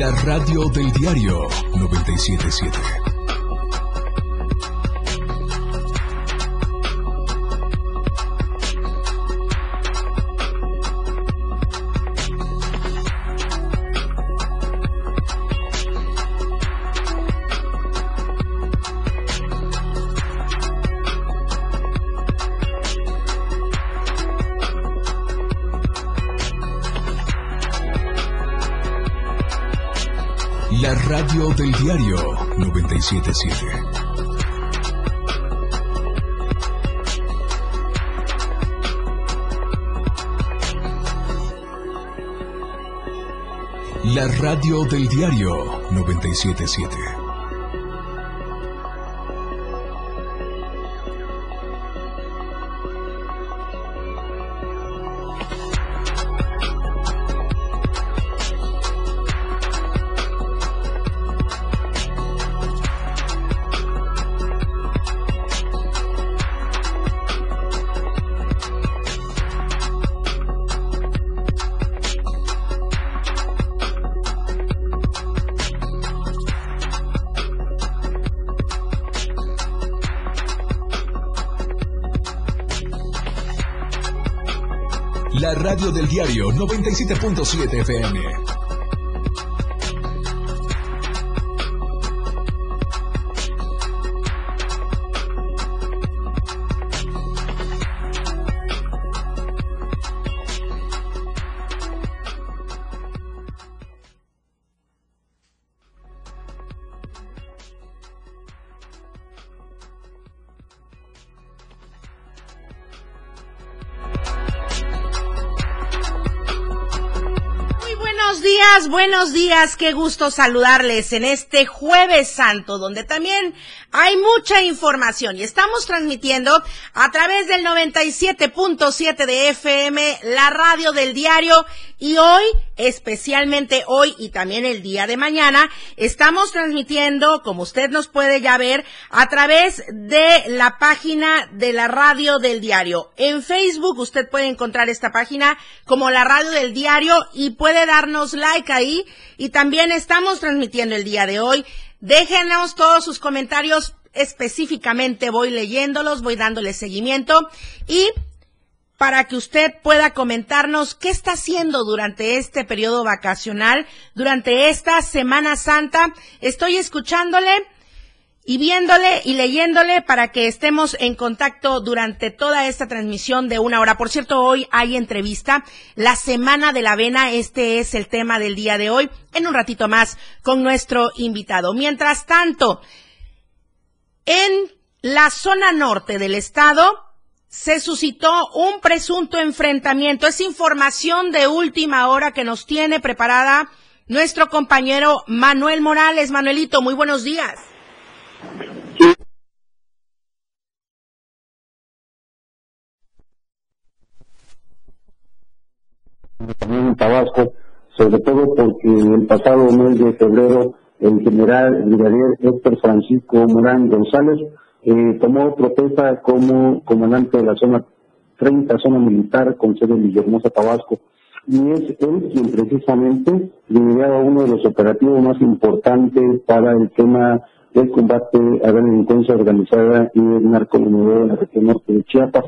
La radio del diario 977. 977. La radio del diario 977. 97.7 FM. Buenos días, qué gusto saludarles en este jueves santo, donde también hay mucha información y estamos transmitiendo a través del 97.7 de FM, la radio del diario y hoy, especialmente hoy y también el día de mañana, estamos transmitiendo, como usted nos puede ya ver, a través de la página de la radio del diario. En Facebook usted puede encontrar esta página como la radio del diario y puede darnos like ahí y también estamos transmitiendo el día de hoy. Déjenos todos sus comentarios específicamente, voy leyéndolos, voy dándoles seguimiento y para que usted pueda comentarnos qué está haciendo durante este periodo vacacional, durante esta Semana Santa. Estoy escuchándole y viéndole y leyéndole para que estemos en contacto durante toda esta transmisión de una hora. Por cierto, hoy hay entrevista, la Semana de la Avena, este es el tema del día de hoy, en un ratito más con nuestro invitado. Mientras tanto, en la zona norte del estado, se suscitó un presunto enfrentamiento. Es información de última hora que nos tiene preparada nuestro compañero Manuel Morales. Manuelito, muy buenos días. También en Tabasco, sobre todo porque el pasado mes de febrero el general brigadier Héctor Francisco Morán González eh, tomó protesta como comandante de la zona 30, zona militar con sede en Villahermosa, Tabasco. Y es él quien precisamente lideraba uno de los operativos más importantes para el tema del combate a la delincuencia organizada y el narcomenudeo en la región norte de Chiapas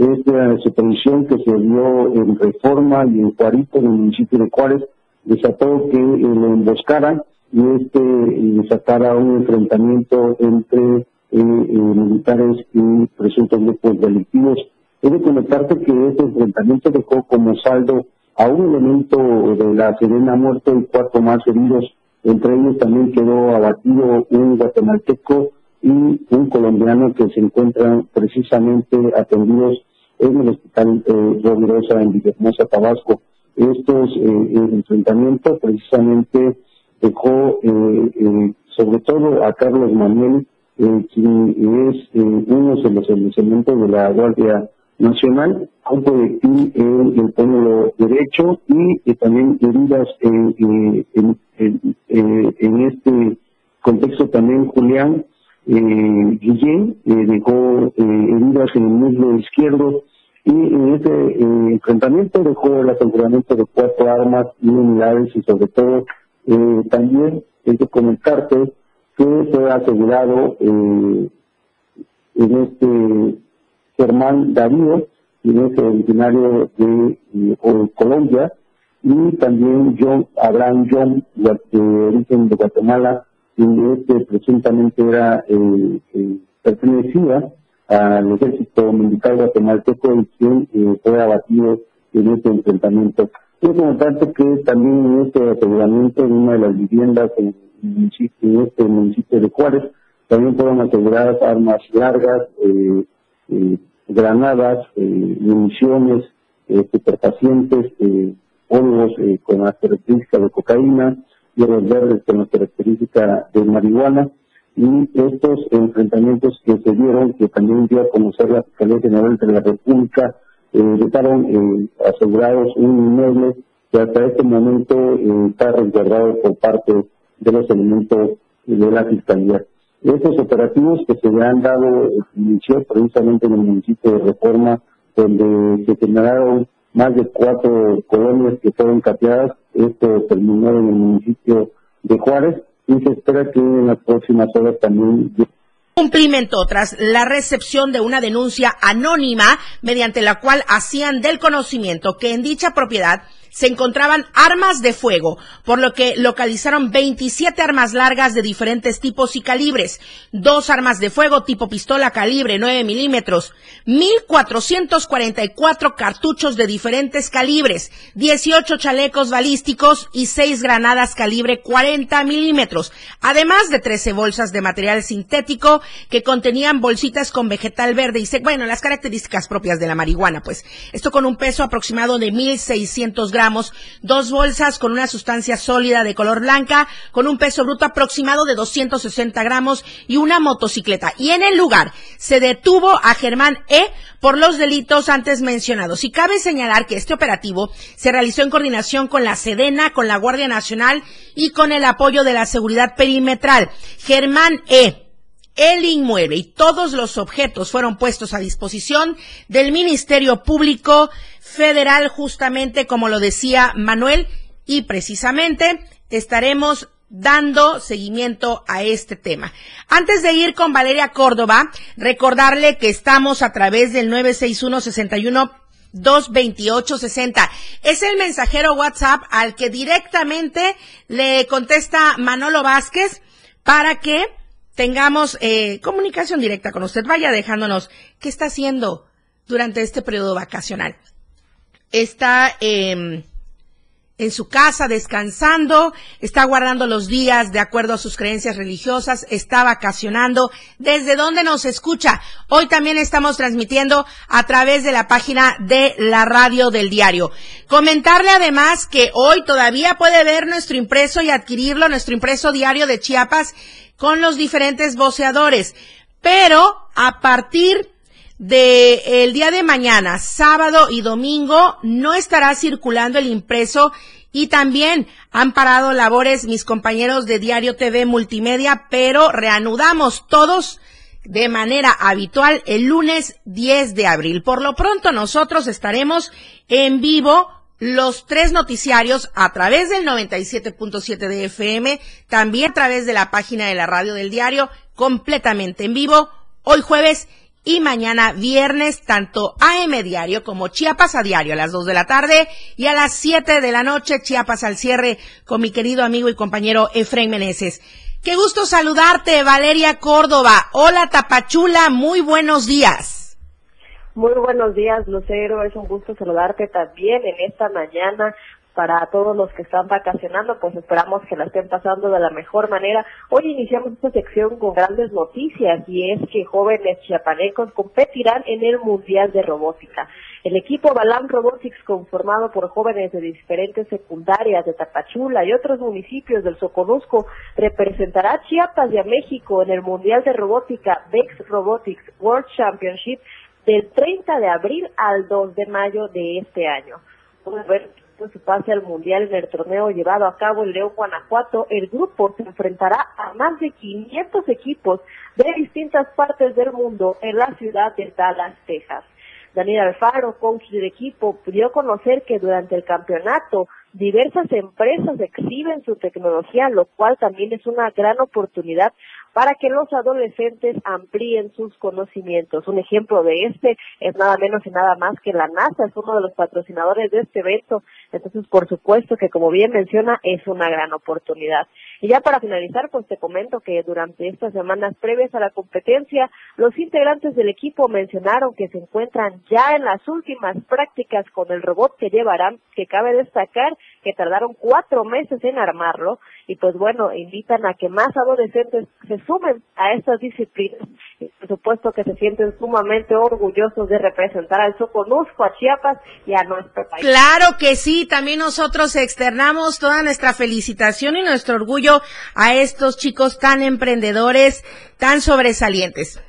esta supervisión que se dio en Reforma y en Juarito, en el municipio de Juárez, desató que eh, lo emboscaran y este desatara un enfrentamiento entre eh, eh, militares y presuntos grupos delictivos. He de comentarte que este enfrentamiento dejó como saldo a un elemento de la Serena muerto y cuatro más heridos. Entre ellos también quedó abatido un guatemalteco y un colombiano que se encuentran precisamente atendidos en el hospital eh, Rovirosa en Villahermosa, Tabasco. Estos eh, enfrentamientos precisamente dejó eh, eh, sobre todo a Carlos Manuel, eh, quien es eh, uno de los elementos de la Guardia Nacional, un proyectil en el pómulo derecho y eh, también heridas en, eh, eh, en este contexto también Julián Guillén dejó heridas en el muslo izquierdo y en este eh, enfrentamiento dejó el aseguramiento de cuatro armas y unidades y sobre todo también hay que comentarte que fue asegurado en este Germán Darío, quien es originario de, Colombia, y también John Abraham John, de origen de Guatemala, quien este presuntamente era eh, eh, pertenecía al ejército militar guatemalteco y quien eh, fue abatido en este enfrentamiento. Es importante que también en este aseguramiento en una de las viviendas en, en este municipio de Juárez también fueron aseguradas armas largas, eh, granadas, eh, municiones, eh, superpacientes, eh, polvos eh, con las características de cocaína, hierbas verdes con las características de marihuana, y estos enfrentamientos que se dieron, que también dio a conocer la Fiscalía General de la República, eh, dejaron eh, asegurados un inmueble que hasta este momento eh, está resguardado por parte de los elementos de la Fiscalía. Estos operativos que se han dado inició precisamente en el municipio de Reforma, donde se generaron más de cuatro colonias que fueron capeadas. Esto terminó en el municipio de Juárez y se espera que en las próximas horas también cumplimiento tras la recepción de una denuncia anónima mediante la cual hacían del conocimiento que en dicha propiedad se encontraban armas de fuego, por lo que localizaron 27 armas largas de diferentes tipos y calibres, dos armas de fuego tipo pistola calibre 9 milímetros, 1.444 cartuchos de diferentes calibres, 18 chalecos balísticos y 6 granadas calibre 40 milímetros, además de 13 bolsas de material sintético que contenían bolsitas con vegetal verde y, bueno, las características propias de la marihuana, pues. Esto con un peso aproximado de 1.600 gramos dos bolsas con una sustancia sólida de color blanca, con un peso bruto aproximado de 260 gramos y una motocicleta. Y en el lugar se detuvo a Germán E por los delitos antes mencionados. Y cabe señalar que este operativo se realizó en coordinación con la Sedena, con la Guardia Nacional y con el apoyo de la seguridad perimetral. Germán E el inmueble y todos los objetos fueron puestos a disposición del Ministerio Público Federal, justamente como lo decía Manuel, y precisamente estaremos dando seguimiento a este tema. Antes de ir con Valeria Córdoba, recordarle que estamos a través del 961 61 22860. Es el mensajero WhatsApp al que directamente le contesta Manolo Vázquez para que tengamos eh, comunicación directa con usted. Vaya dejándonos qué está haciendo durante este periodo vacacional. Está em, en su casa descansando, está guardando los días de acuerdo a sus creencias religiosas, está vacacionando. ¿Desde dónde nos escucha? Hoy también estamos transmitiendo a través de la página de la radio del diario. Comentarle además que hoy todavía puede ver nuestro impreso y adquirirlo, nuestro impreso diario de Chiapas con los diferentes voceadores. Pero a partir de día de mañana, sábado y domingo, no estará circulando el impreso y también han parado labores mis compañeros de Diario TV Multimedia, pero reanudamos todos de manera habitual el lunes 10 de abril. Por lo pronto nosotros estaremos en vivo los tres noticiarios a través del 97.7 de FM, también a través de la página de la radio del diario, completamente en vivo, hoy jueves y mañana viernes, tanto AM Diario como Chiapas a Diario a las 2 de la tarde y a las 7 de la noche Chiapas al cierre con mi querido amigo y compañero Efraín Meneses. Qué gusto saludarte, Valeria Córdoba. Hola, Tapachula, muy buenos días. Muy buenos días, Lucero. Es un gusto saludarte también en esta mañana. Para todos los que están vacacionando, pues esperamos que la estén pasando de la mejor manera. Hoy iniciamos esta sección con grandes noticias y es que jóvenes chiapanecos competirán en el Mundial de Robótica. El equipo Balam Robotics, conformado por jóvenes de diferentes secundarias de Tapachula y otros municipios del Soconusco, representará a Chiapas y a México en el Mundial de Robótica Vex Robotics World Championship del 30 de abril al 2 de mayo de este año. A ver su pase al Mundial en el torneo llevado a cabo en León, Guanajuato, el grupo se enfrentará a más de 500 equipos de distintas partes del mundo en la ciudad de Dallas, Texas. Daniel Alfaro, coach del equipo, dio conocer que durante el campeonato diversas empresas exhiben su tecnología, lo cual también es una gran oportunidad para que los adolescentes amplíen sus conocimientos. Un ejemplo de este es nada menos y nada más que la NASA, es uno de los patrocinadores de este evento. Entonces, por supuesto que como bien menciona, es una gran oportunidad. Y ya para finalizar, pues te comento que durante estas semanas previas a la competencia, los integrantes del equipo mencionaron que se encuentran ya en las últimas prácticas con el robot que llevarán, que cabe destacar que tardaron cuatro meses en armarlo y pues bueno, invitan a que más adolescentes se sumen a estas disciplinas por supuesto que se sienten sumamente orgullosos de representar al Soconusco, a Chiapas y a nuestro país. Claro que sí, también nosotros externamos toda nuestra felicitación y nuestro orgullo a estos chicos tan emprendedores, tan sobresalientes.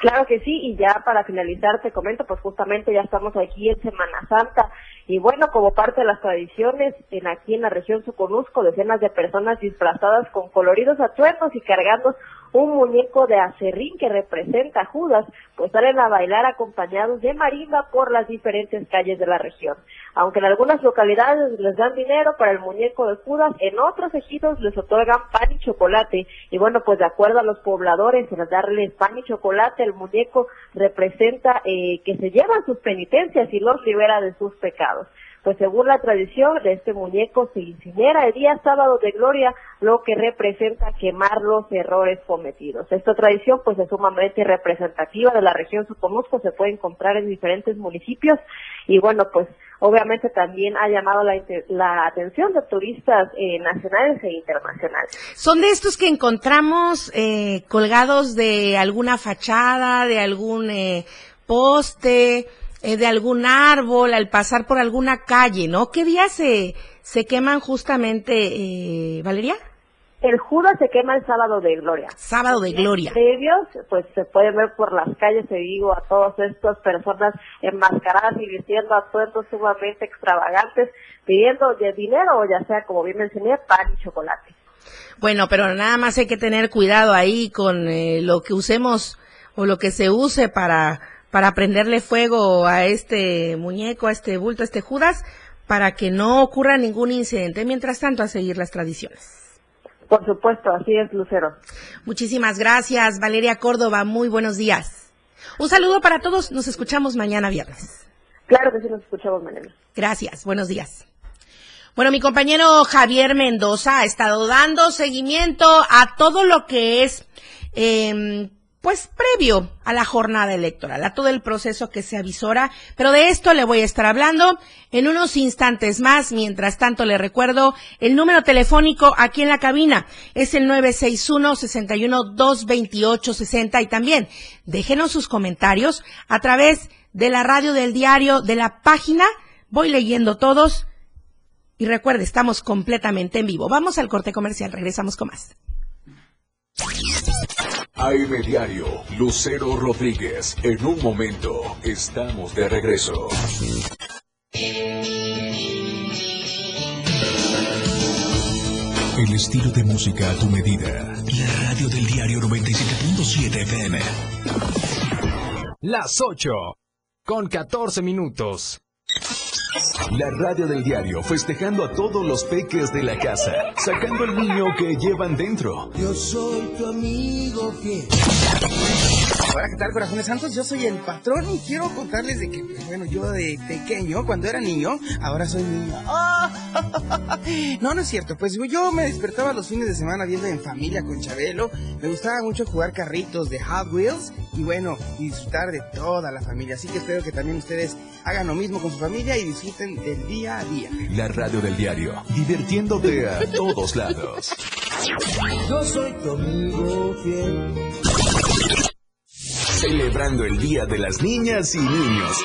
Claro que sí, y ya para finalizar te comento, pues justamente ya estamos aquí en Semana Santa y bueno, como parte de las tradiciones, en aquí en la región Soconusco, decenas de personas disfrazadas con coloridos atuendos y cargando un muñeco de acerrín que representa Judas, pues salen a bailar acompañados de marimba por las diferentes calles de la región. Aunque en algunas localidades les dan dinero para el muñeco de Judas, en otros ejidos les otorgan pan y chocolate. Y bueno, pues de acuerdo a los pobladores, en darles pan y chocolate, el muñeco representa eh, que se llevan sus penitencias y los libera de sus pecados pues según la tradición de este muñeco se incinera el día sábado de gloria, lo que representa quemar los errores cometidos. Esta tradición pues es sumamente representativa de la región Soconusco, se puede encontrar en diferentes municipios y bueno pues obviamente también ha llamado la, atención de turistas eh, nacionales e internacionales. Son de estos que encontramos eh, colgados de alguna fachada, de algún eh, poste, eh, de algún árbol, al pasar por alguna calle, ¿no? ¿Qué día se, se queman justamente, eh, Valeria? El Judas se quema el sábado de gloria. Sábado de gloria. Previos, pues se puede ver por las calles, te digo, a todas estas personas enmascaradas y vistiendo atuendos sumamente extravagantes, pidiendo dinero o ya sea, como bien mencioné, pan y chocolate. Bueno, pero nada más hay que tener cuidado ahí con eh, lo que usemos o lo que se use para para prenderle fuego a este muñeco, a este bulto, a este Judas, para que no ocurra ningún incidente. Mientras tanto, a seguir las tradiciones. Por supuesto, así es, Lucero. Muchísimas gracias, Valeria Córdoba. Muy buenos días. Un saludo para todos. Nos escuchamos mañana viernes. Claro que sí, nos escuchamos mañana. Gracias. Buenos días. Bueno, mi compañero Javier Mendoza ha estado dando seguimiento a todo lo que es eh, pues previo a la jornada electoral, a todo el proceso que se avisora, pero de esto le voy a estar hablando en unos instantes más. Mientras tanto, le recuerdo el número telefónico aquí en la cabina, es el 961-61-228-60 y también déjenos sus comentarios a través de la radio del diario, de la página, voy leyendo todos y recuerde, estamos completamente en vivo. Vamos al corte comercial, regresamos con más. AM Diario, Lucero Rodríguez. En un momento, estamos de regreso. El estilo de música a tu medida. La radio del diario 97.7 FM. Las 8. Con 14 minutos. La radio del diario festejando a todos los peques de la casa, sacando el niño que llevan dentro. Yo soy tu amigo fiel. Hola, ¿qué tal, corazones santos? Yo soy el patrón y quiero contarles de que, bueno, yo de pequeño, cuando era niño, ahora soy niño. No, no es cierto. Pues yo me despertaba los fines de semana viendo en familia con Chabelo. Me gustaba mucho jugar carritos de Hot Wheels y, bueno, disfrutar de toda la familia. Así que espero que también ustedes hagan lo mismo con su familia y disfruten del día a día. La radio del diario, divirtiéndote a todos lados. Yo soy tu amigo fiel. Celebrando el Día de las Niñas y Niños.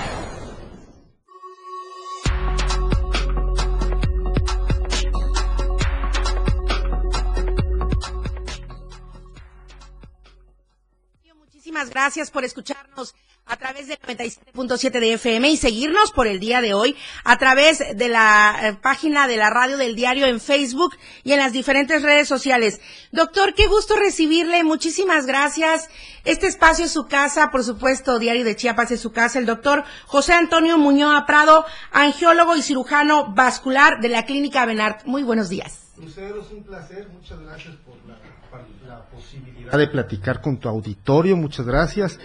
Gracias por escucharnos a través del 97.7 de FM y seguirnos por el día de hoy a través de la eh, página de la radio del diario en Facebook y en las diferentes redes sociales. Doctor, qué gusto recibirle. Muchísimas gracias. Este espacio es su casa, por supuesto, Diario de Chiapas es su casa. El doctor José Antonio Muñoz Prado, angiólogo y cirujano vascular de la Clínica Benart. Muy buenos días. Lucero, es un placer. Muchas gracias por la, la posibilidad de platicar con tu auditorio. Muchas gracias.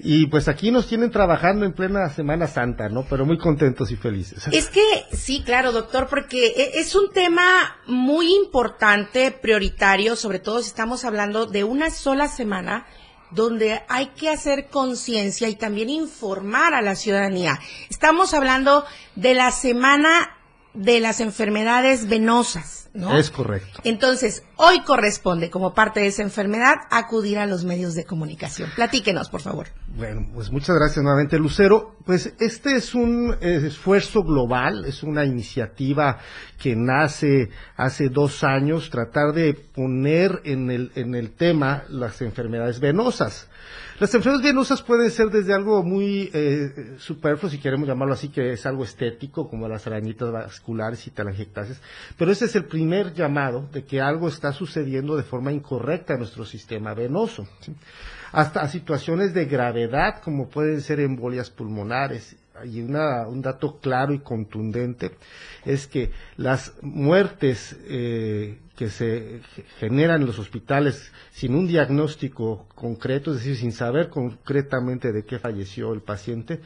Y pues aquí nos tienen trabajando en plena Semana Santa, ¿no? Pero muy contentos y felices. Es que sí, claro, doctor, porque e- es un tema muy importante, prioritario, sobre todo si estamos hablando de una sola semana donde hay que hacer conciencia y también informar a la ciudadanía. Estamos hablando de la semana de las enfermedades venosas, ¿no? Es correcto. Entonces, hoy corresponde, como parte de esa enfermedad, acudir a los medios de comunicación. Platíquenos, por favor. Bueno, pues muchas gracias nuevamente, Lucero. Pues este es un eh, esfuerzo global, es una iniciativa que nace hace dos años, tratar de poner en el, en el tema las enfermedades venosas. Las enfermedades venosas pueden ser desde algo muy eh, superfluo, si queremos llamarlo así, que es algo estético, como las arañitas vasculares y telangiectasias, pero ese es el primer llamado de que algo está sucediendo de forma incorrecta en nuestro sistema venoso. Hasta situaciones de gravedad, como pueden ser embolias pulmonares. Y una, un dato claro y contundente es que las muertes eh, que se generan en los hospitales sin un diagnóstico concreto, es decir, sin saber concretamente de qué falleció el paciente,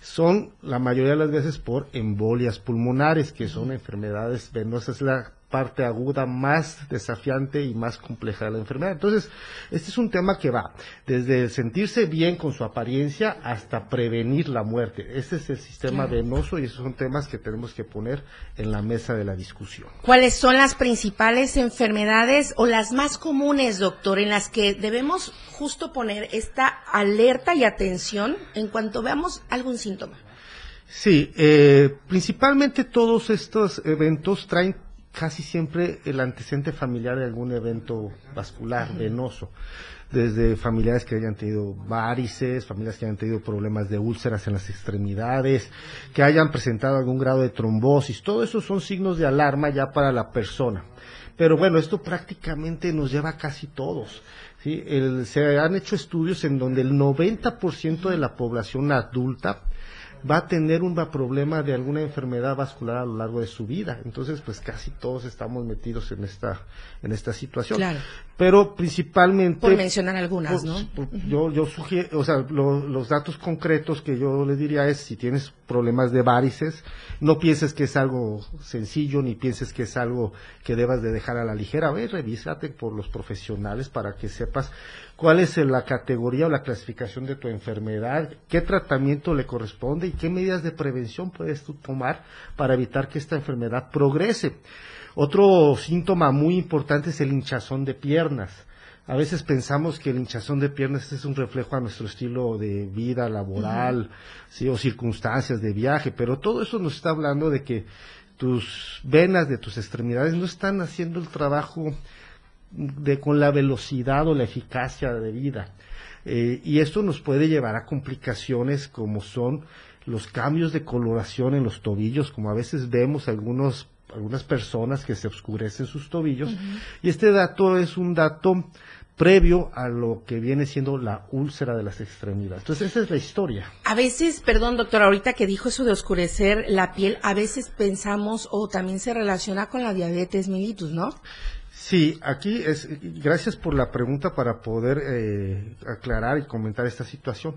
son la mayoría de las veces por embolias pulmonares, que son enfermedades venosas, la parte aguda más desafiante y más compleja de la enfermedad. Entonces, este es un tema que va desde sentirse bien con su apariencia hasta prevenir la muerte. Este es el sistema Claro. venoso y esos son temas que tenemos que poner en la mesa de la discusión. ¿Cuáles son las principales enfermedades o las más comunes, doctor, en las que debemos justo poner esta alerta y atención en cuanto veamos algún síntoma? Sí, eh, principalmente todos estos eventos traen casi siempre el antecedente familiar de algún evento vascular, venoso. Desde familiares que hayan tenido varices, familias que hayan tenido problemas de úlceras en las extremidades, que hayan presentado algún grado de trombosis. Todo eso son signos de alarma ya para la persona. Pero bueno, esto prácticamente nos lleva a casi todos. ¿sí? El- se han hecho estudios en donde el 90% de la población adulta va a tener un problema de alguna enfermedad vascular a lo largo de su vida. Entonces, pues casi todos estamos metidos en esta, en esta situación. Claro. Pero principalmente... Por mencionar algunas, ¿no? Yo, yo sugiero, o sea, los datos concretos que yo le diría es, si tienes problemas de varices, no pienses que es algo sencillo, ni pienses que es algo que debas de dejar a la ligera. Ve, revísate por los profesionales para que sepas cuál es la categoría o la clasificación de tu enfermedad, qué tratamiento le corresponde y qué medidas de prevención puedes tú tomar para evitar que esta enfermedad progrese. Otro síntoma muy importante es el hinchazón de piernas. A veces pensamos que el hinchazón de piernas es un reflejo a nuestro estilo de vida laboral, sí, o circunstancias de viaje, pero todo eso nos está hablando de que tus venas de tus extremidades no están haciendo el trabajo de con la velocidad o la eficacia de vida. Eh, y esto nos puede llevar a complicaciones como son los cambios de coloración en los tobillos, como a veces vemos algunos algunas personas que se oscurecen sus tobillos. Y este dato es un dato previo a lo que viene siendo la úlcera de las extremidades. Entonces, esa es la historia. A veces, perdón, doctor, ahorita que dijo eso de oscurecer la piel, a veces pensamos o también se relaciona con la diabetes mellitus, ¿no? Sí, aquí es, gracias por la pregunta para poder eh, aclarar y comentar esta situación.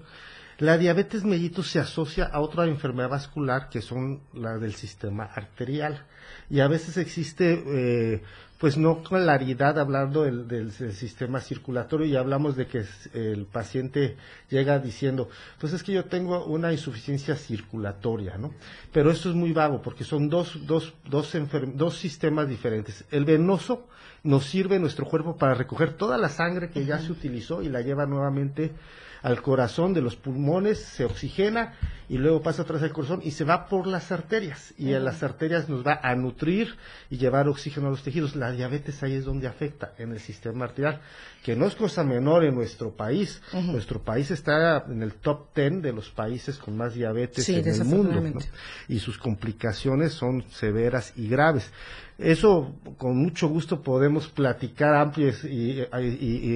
La diabetes mellitus se asocia a otra enfermedad vascular que son la del sistema arterial y a veces existe eh, pues no claridad hablando del, sistema circulatorio y hablamos de que el paciente llega diciendo, pues es que yo tengo una insuficiencia circulatoria, ¿no? Pero esto es muy vago porque son dos, dos, dos, dos sistemas diferentes. El venoso nos sirve nuestro cuerpo para recoger toda la sangre que ya se utilizó y la lleva nuevamente al corazón de los pulmones, se oxigena y luego pasa atrás del corazón y se va por las arterias. Y en las arterias nos va a nutrir y llevar oxígeno a los tejidos. La diabetes ahí es donde afecta, en el sistema arterial, que no es cosa menor en nuestro país. Nuestro país está en el top ten de los países con más diabetes en el mundo. Y sus complicaciones son severas y graves. Eso con mucho gusto podemos platicar amplias y,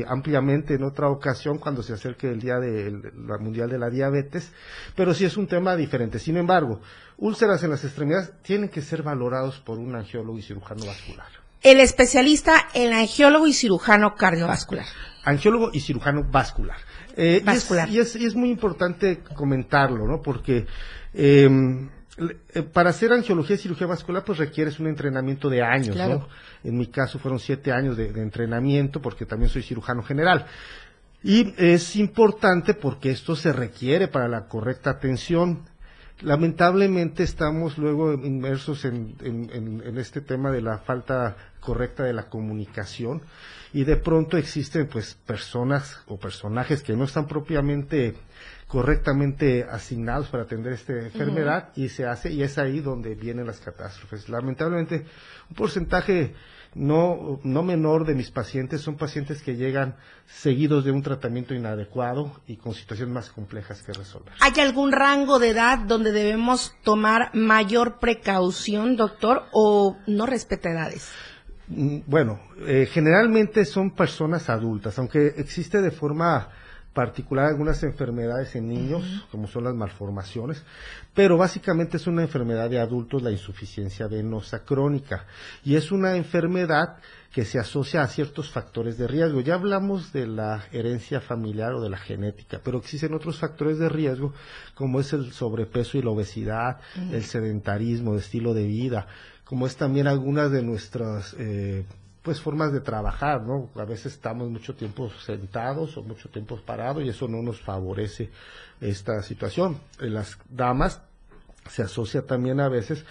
ampliamente en otra ocasión cuando se acerque el Día de la Mundial de la Diabetes, pero sí es un tema diferente. Sin embargo, úlceras en las extremidades tienen que ser valorados por un angiólogo y cirujano vascular. El especialista en angiólogo y cirujano cardiovascular. Angiólogo y cirujano vascular. Eh, vascular. Y, es, muy importante comentarlo, ¿no? Porque em, eh, para hacer angiología y cirugía vascular, pues requieres un entrenamiento de años, ¿no? En mi caso fueron siete años de, entrenamiento porque también soy cirujano general. Y es importante porque esto se requiere para la correcta atención. Lamentablemente estamos luego inmersos en, en, este tema de la falta correcta de la comunicación y de pronto existen pues personas o personajes que no están propiamente correctamente asignados para atender esta enfermedad y se hace y es ahí donde vienen las catástrofes. Lamentablemente, un porcentaje no, no menor de mis pacientes son pacientes que llegan seguidos de un tratamiento inadecuado y con situaciones más complejas que resolver. ¿Hay algún rango de edad donde debemos tomar mayor precaución, doctor, o no respeta edades? Mm, bueno, eh, generalmente son personas adultas, aunque existe de forma particular algunas enfermedades en niños, como son las malformaciones, pero básicamente es una enfermedad de adultos, la insuficiencia venosa crónica, y es una enfermedad que se asocia a ciertos factores de riesgo. Ya hablamos de la herencia familiar o de la genética, pero existen otros factores de riesgo, como es el sobrepeso y la obesidad, el sedentarismo, el estilo de vida, como es también algunas de nuestras eh, pues formas de trabajar, ¿no? A veces estamos mucho tiempo sentados o mucho tiempo parados y eso no nos favorece esta situación. Las damas se asocia también a veces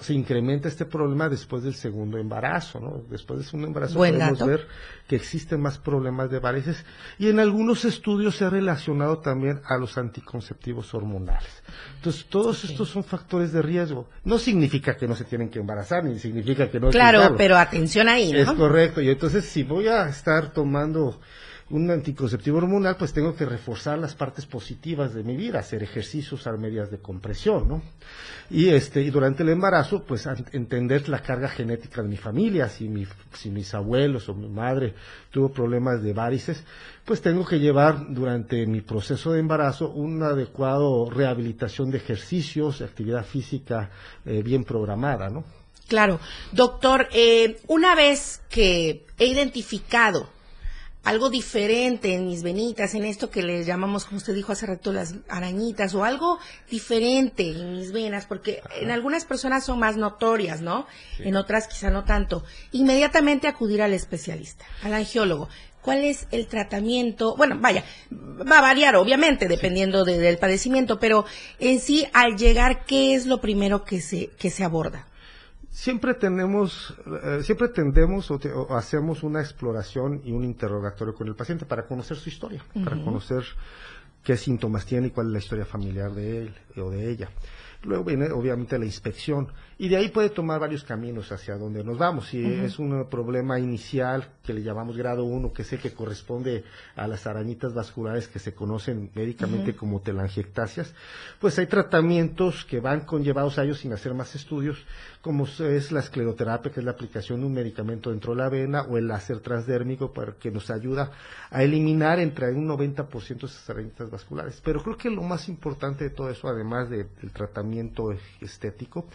se incrementa este problema después del segundo embarazo, ¿no? Después del segundo embarazo podemos ver que existen más problemas de varices y en algunos estudios se ha relacionado también a los anticonceptivos hormonales. Entonces, todos estos son factores de riesgo. No significa que no se tienen que embarazar, ni significa que no Claro, pero atención ahí, ¿no? Es correcto. Y entonces, si voy a estar tomando un anticonceptivo hormonal, pues tengo que reforzar las partes positivas de mi vida, hacer ejercicios, usar medidas de compresión, ¿no? Y este, y durante el embarazo, pues entender la carga genética de mi familia, si mi, si mis abuelos o mi madre tuvo problemas de varices, pues tengo que llevar durante mi proceso de embarazo un adecuado rehabilitación de ejercicios, actividad física eh, bien programada, ¿no? Claro. Doctor, eh, una vez que he identificado algo diferente en mis venitas, en esto que le llamamos, como usted dijo hace rato, las arañitas, o algo diferente en mis venas, porque en algunas personas son más notorias, ¿no? En otras quizá no tanto. Inmediatamente acudir al especialista, al angiólogo. ¿Cuál es el tratamiento? Bueno, vaya, va a variar obviamente dependiendo del padecimiento, pero en sí, al llegar, ¿qué es lo primero que se, que se aborda? Siempre tenemos, eh, siempre tendemos o, hacemos una exploración y un interrogatorio con el paciente para conocer su historia, para conocer qué síntomas tiene y cuál es la historia familiar de él o de ella. Luego viene obviamente la inspección y de ahí puede tomar varios caminos hacia donde nos vamos. Si es un problema inicial que le llamamos grado 1, que sé que corresponde a las arañitas vasculares que se conocen médicamente como telangiectasias, pues hay tratamientos que van conllevados a ellos sin hacer más estudios, como es la escleroterapia, que es la aplicación de un medicamento dentro de la vena, o el láser transdérmico, para que nos ayuda a eliminar entre un 90% esas arañitas vasculares. Pero creo que lo más importante de todo eso, además del tratamiento estético,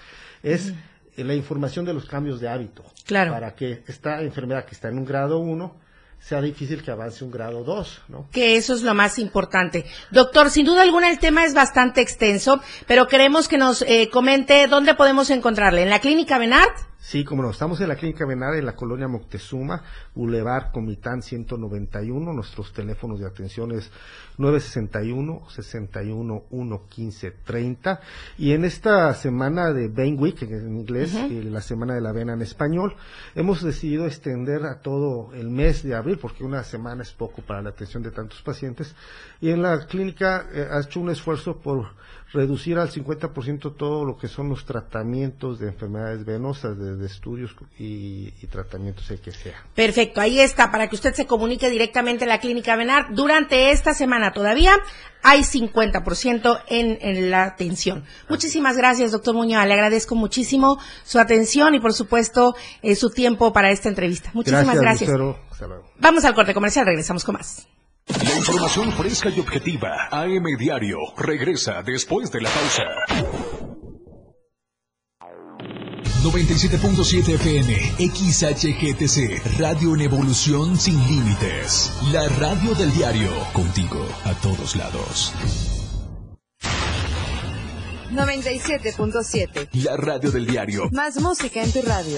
es la información de los cambios de hábito. Claro. Para que esta enfermedad que está en un grado 1 sea difícil que avance un grado 2, ¿no? Que eso es lo más importante. Doctor, sin duda alguna el tema es bastante extenso, pero queremos que nos eh, comente dónde podemos encontrarle. ¿En la clínica Benart? Sí, como no, estamos en la clínica Benar, en la colonia Moctezuma, Boulevard Comitán 191. Nuestros teléfonos de atención es 961-61-115-30. Y en esta semana de Vein Week, en inglés, y la semana de la vena en español, hemos decidido extender a todo el mes de abril, porque una semana es poco para la atención de tantos pacientes. Y en la clínica eh, ha hecho un esfuerzo por reducir al 50% todo lo que son los tratamientos de enfermedades venosas, de, estudios y, tratamientos el que sea. Perfecto, ahí está, para que usted se comunique directamente a la clínica Benar. Durante esta semana todavía hay 50% en, en la atención. Muchísimas gracias, doctor Muñoz. Le agradezco muchísimo su atención y, por supuesto, eh, su tiempo para esta entrevista. Muchísimas gracias. Vamos al corte comercial, regresamos con más. La información fresca y objetiva. AM Diario. Regresa después de la pausa. 97.7 FM, XHGTC, Radio en Evolución Sin Límites. La radio del diario, contigo a todos lados. 97.7. La radio del diario. Más música en tu radio.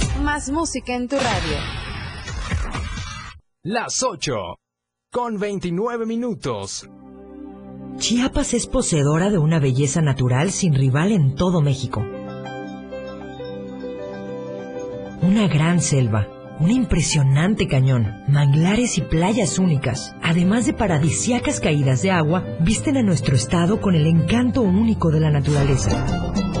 Más música en tu radio. Las 8, con 29 minutos. Chiapas es poseedora de una belleza natural sin rival en todo México. Una gran selva, un impresionante cañón, manglares y playas únicas, además de paradisiacas caídas de agua, visten a nuestro estado con el encanto único de la naturaleza.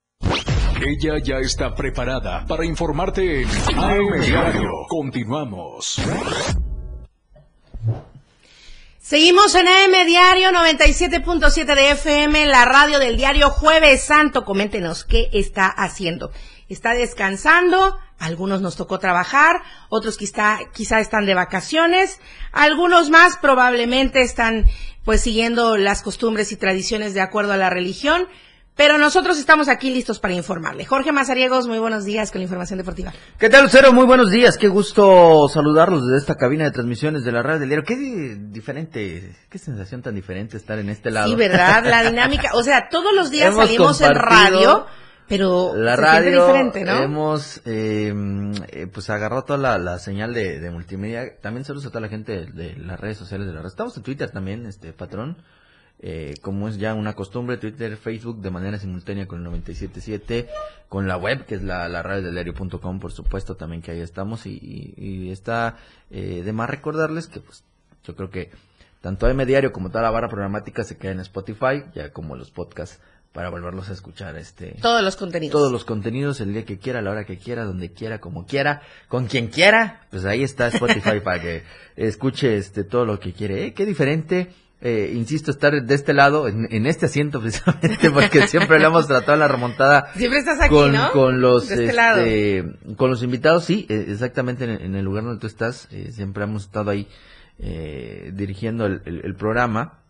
Ella ya está preparada para informarte en AM Diario. Continuamos. Seguimos en AM Diario 97.7 de FM, la radio del diario Jueves Santo. Coméntenos qué está haciendo. ¿Está descansando? Algunos nos tocó trabajar, otros quizá, quizá están de vacaciones, algunos más probablemente están pues siguiendo las costumbres y tradiciones de acuerdo a la religión. Pero nosotros estamos aquí listos para informarle. Jorge Mazariegos, muy buenos días con la información deportiva. ¿Qué tal, Lucero? Muy buenos días. Qué gusto saludarlos desde esta cabina de transmisiones de la radio del diario. Qué diferente, qué sensación tan diferente estar en este lado. Sí, ¿verdad? La dinámica. O sea, todos los días salimos en radio, pero la se radio diferente, ¿no? hemos eh, pues agarrado toda la, la señal de, de, multimedia. También saludos a toda la gente de, de las redes sociales de la red. Estamos en Twitter también, este patrón. Eh, como es ya una costumbre, Twitter, Facebook de manera simultánea con el 97.7, con la web que es la, la radio del diario.com, por supuesto, también que ahí estamos y, y, y está eh, de más recordarles que pues yo creo que tanto AM Diario como toda la barra programática se queda en Spotify, ya como los podcasts para volverlos a escuchar este todos los contenidos todos los contenidos el día que quiera a la hora que quiera donde quiera como quiera con quien quiera pues ahí está Spotify para que escuche este todo lo que quiere ¿eh? qué diferente eh, insisto, estar de este lado, en, en, este asiento precisamente, porque siempre le hemos tratado la remontada. Siempre estás aquí, con, ¿no? Con los, de este, este lado. con los invitados, sí, eh, exactamente en, en, el lugar donde tú estás, eh, siempre hemos estado ahí eh, dirigiendo el, el, el programa.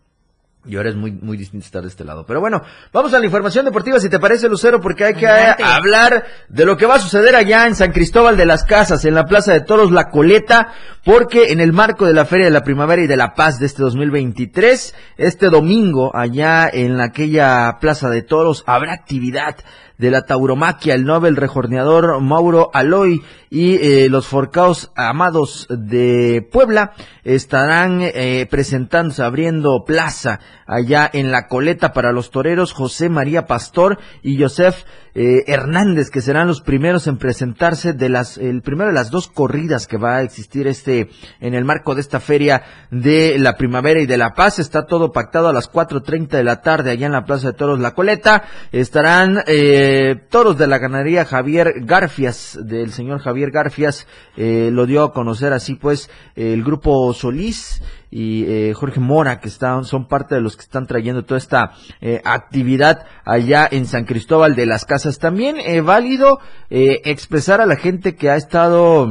Y ahora es muy, muy distinto estar de este lado. Pero bueno, vamos a la información deportiva, si te parece, Lucero, porque hay que Adelante. hablar de lo que va a suceder allá en San Cristóbal de las Casas, en la Plaza de Toros La Coleta, porque en el marco de la Feria de la Primavera y de la Paz de este 2023, este domingo, allá en aquella Plaza de Toros, habrá actividad de la tauromaquia, el Nobel rejorneador Mauro Aloy y eh, los forcaos amados de Puebla estarán eh, presentándose, abriendo plaza allá en la coleta para los toreros José María Pastor y Joseph eh, Hernández, que serán los primeros en presentarse de las, el primero de las dos corridas que va a existir este, en el marco de esta feria de la primavera y de la paz. Está todo pactado a las 4.30 de la tarde allá en la Plaza de Toros La Coleta. Estarán, eh, toros de la ganadería Javier Garfias, del señor Javier Garfias, eh, lo dio a conocer así pues, el grupo Solís, y eh, Jorge Mora, que están, son parte de los que están trayendo toda esta eh, actividad allá en San Cristóbal de las Casas. También eh, válido expresar a la gente que ha estado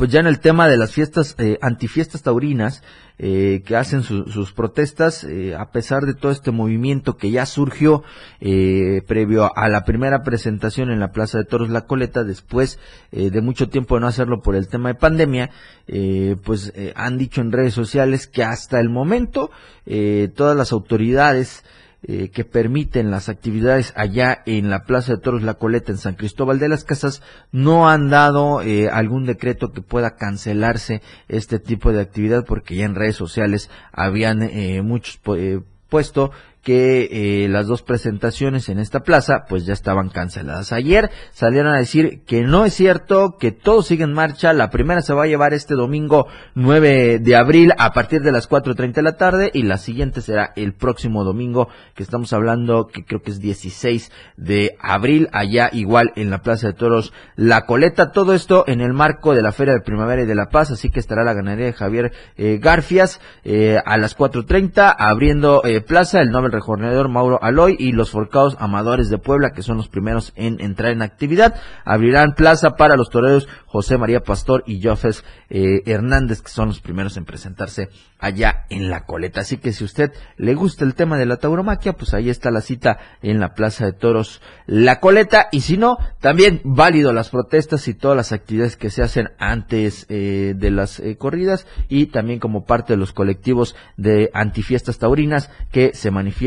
pues ya en el tema de las fiestas, eh, antifiestas taurinas, eh, que hacen su, sus protestas, eh, a pesar de todo este movimiento que ya surgió eh, previo a la primera presentación en la Plaza de Toros La Coleta, después eh, de mucho tiempo de no hacerlo por el tema de pandemia, pues han dicho en redes sociales que hasta el momento todas las autoridades eh, que permiten las actividades allá en la Plaza de Toros La Coleta en San Cristóbal de las Casas no han dado eh, algún decreto que pueda cancelarse este tipo de actividad porque ya en redes sociales habían eh, muchos puesto que eh, las dos presentaciones en esta plaza pues ya estaban canceladas. Ayer salieron a decir que no es cierto, que todo sigue en marcha. La primera se va a llevar este domingo 9 de abril a partir de las 4.30 de la tarde y la siguiente será el próximo domingo que estamos hablando que creo que es 16 de abril allá igual en la Plaza de Toros La Coleta. Todo esto en el marco de la Feria de Primavera y de la Paz, así que estará la ganadería de Javier eh, Garfias eh, a las 4.30 abriendo eh, plaza el Nobel Rejoneador Mauro Aloy y los Forcados Amadores de Puebla que son los primeros en entrar en actividad. Abrirán plaza para los toreros José María Pastor y Jofes Hernández que son los primeros en presentarse allá en la coleta. Así que si usted le gusta el tema de la tauromaquia, pues ahí está la cita en la Plaza de Toros La Coleta. Y si no, también válido las protestas y todas las actividades que se hacen antes eh, de las eh, corridas y también como parte de los colectivos de antifiestas taurinas que se manifiestan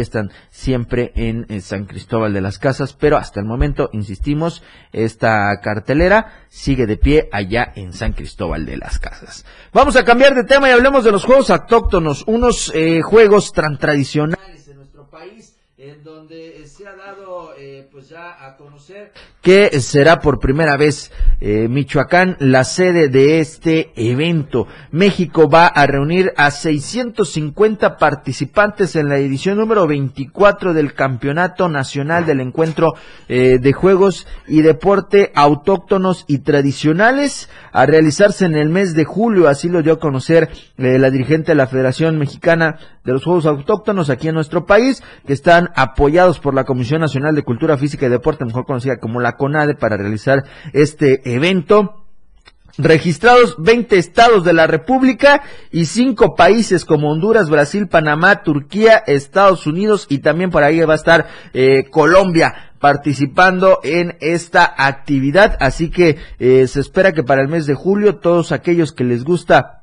siempre en, en San Cristóbal de las Casas. Pero hasta el momento, insistimos, esta cartelera sigue de pie allá en San Cristóbal de las Casas. Vamos a cambiar de tema y hablemos de los juegos autóctonos, unos eh, juegos tan tradicionales en nuestro país, en donde se ha dado eh, pues ya a conocer que será por primera vez eh, Michoacán la sede de este evento. México va a reunir a 650 participantes en la edición número 24 del Campeonato Nacional del Encuentro eh, de Juegos y Deporte Autóctonos y Tradicionales a realizarse en el mes de julio. Así lo dio a conocer la dirigente de la Federación Mexicana de los Juegos Autóctonos aquí en nuestro país, que están apoyados por la Comisión Nacional de Cultura Física y Deporte, mejor conocida como la CONADE, para realizar este evento registrados 20 estados de la República y cinco países como Honduras, Brasil, Panamá, Turquía, Estados Unidos y también por ahí va a estar eh, Colombia participando en esta actividad. Así que eh, se espera que para el mes de julio todos aquellos que les gusta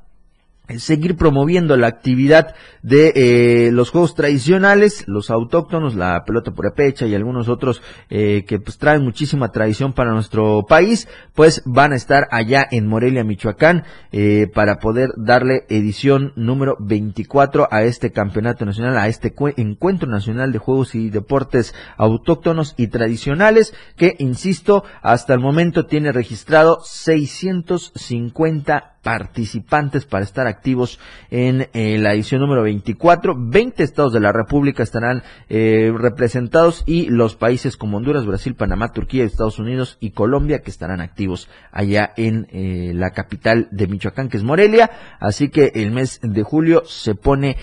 seguir promoviendo la actividad de eh, los juegos tradicionales, los autóctonos, la pelota por pecha y algunos otros eh, que pues traen muchísima tradición para nuestro país, pues van a estar allá en Morelia, Michoacán, eh, para poder darle edición número 24 a este campeonato nacional, a este encuentro nacional de juegos y deportes autóctonos y tradicionales, que insisto, hasta el momento tiene registrado 650 participantes para estar activos en eh, la edición número 24. 20 estados de la República estarán eh, representados y los países como Honduras, Brasil, Panamá, Turquía, Estados Unidos y Colombia que estarán activos allá en eh, la capital de Michoacán, que es Morelia. Así que el mes de julio se pone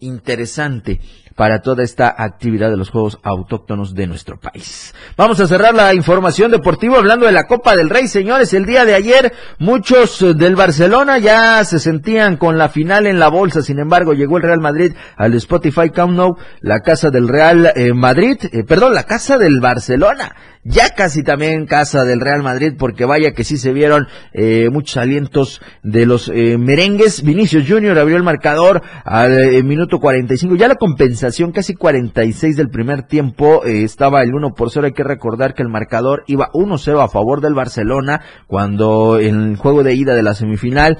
interesante para toda esta actividad de los Juegos Autóctonos de nuestro país. Vamos a cerrar la información deportiva hablando de la Copa del Rey, señores. El día de ayer muchos eh, del Barcelona ya se sentían con la final en la bolsa, sin embargo llegó el Real Madrid al Spotify Camp Nou, la casa del Real eh, Madrid, eh, perdón, la casa del Barcelona ya casi también casa del Real Madrid, porque vaya que sí se vieron eh, muchos alientos de los eh, merengues. Vinicius Junior abrió el marcador al eh, minuto 45, ya la compensación casi 46 del primer tiempo estaba el 1 por 0. Hay que recordar que el marcador iba 1-0 a favor del Barcelona cuando en el juego de ida de la semifinal